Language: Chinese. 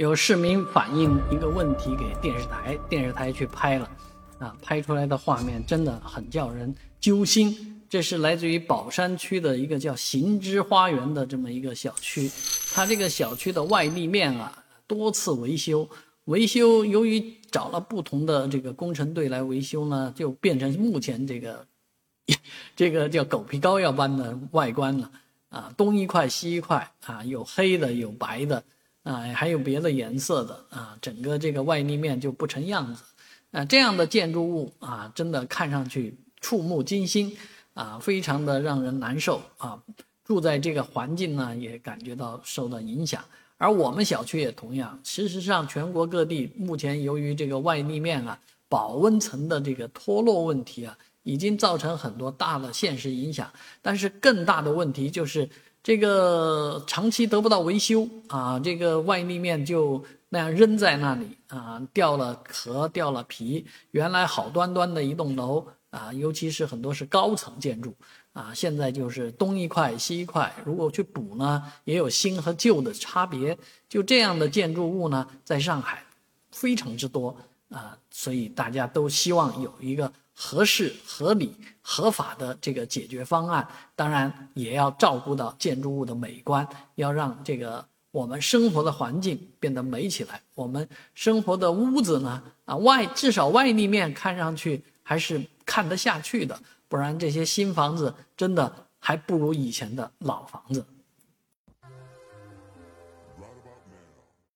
有市民反映一个问题给电视台，电视台去拍了，啊，拍出来的画面真的很叫人揪心。这是来自于宝山区的一个叫行知花园的这么一个小区，它这个小区的外立面啊多次维修，维修由于找了不同的这个工程队来维修呢，就变成目前这个，这个叫狗皮膏药般的外观了啊，东一块西一块啊，有黑的有白的啊，还有别的颜色的啊，整个这个外立面就不成样子啊，这样的建筑物啊，真的看上去触目惊心。啊，非常的让人难受啊！住在这个环境呢，也感觉到受到影响。而我们小区也同样。事实上，全国各地目前由于这个外立面啊、保温层的这个脱落问题啊，已经造成很多大的现实影响。但是更大的问题就是这个长期得不到维修啊，这个外立面就那样扔在那里啊，掉了壳、掉了皮。原来好端端的一栋楼。啊，尤其是很多是高层建筑，啊，现在就是东一块西一块，如果去补呢，也有新和旧的差别。就这样的建筑物呢，在上海非常之多啊，所以大家都希望有一个合适、合理、合法的这个解决方案。当然，也要照顾到建筑物的美观，要让这个我们生活的环境变得美起来。我们生活的屋子呢，啊，外至少外立面看上去还是。看得下去的，不然这些新房子真的还不如以前的老房子。